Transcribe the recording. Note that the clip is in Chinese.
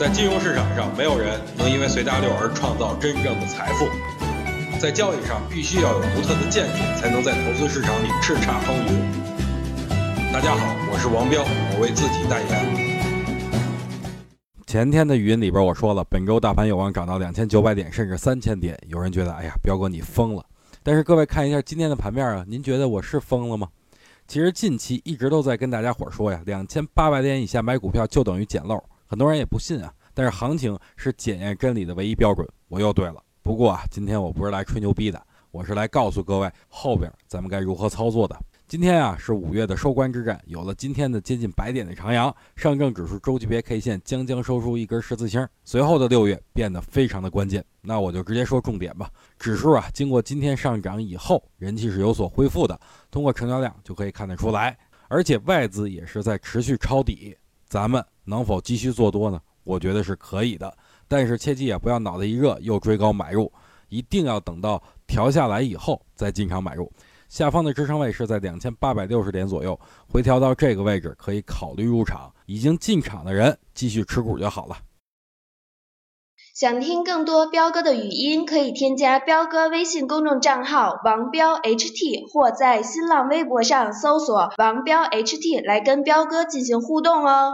在金融市场上，没有人能因为随大流而创造真正的财富。在交易上，必须要有独特的见解，才能在投资市场里叱咤风云。大家好，我是王彪，我为自己代言。前天的语音里边我说了，本周大盘有望涨到两千九百点，甚至三千点。有人觉得，哎呀，彪哥你疯了。但是各位看一下今天的盘面啊，您觉得我是疯了吗？其实近期一直都在跟大家伙说呀，两千八百点以下买股票就等于捡漏。很多人也不信啊，但是行情是检验真理的唯一标准。我又对了，不过啊，今天我不是来吹牛逼的，我是来告诉各位后边咱们该如何操作的。今天啊是五月的收官之战，有了今天的接近百点的长阳，上证指数周级别 K 线将将收出一根十字星，随后的六月变得非常的关键。那我就直接说重点吧，指数啊经过今天上涨以后，人气是有所恢复的，通过成交量就可以看得出来，而且外资也是在持续抄底。咱们能否继续做多呢？我觉得是可以的，但是切记啊，不要脑袋一热又追高买入，一定要等到调下来以后再进场买入。下方的支撑位是在两千八百六十点左右，回调到这个位置可以考虑入场。已经进场的人继续持股就好了。想听更多彪哥的语音，可以添加彪哥微信公众账号王彪 HT，或在新浪微博上搜索王彪 HT 来跟彪哥进行互动哦。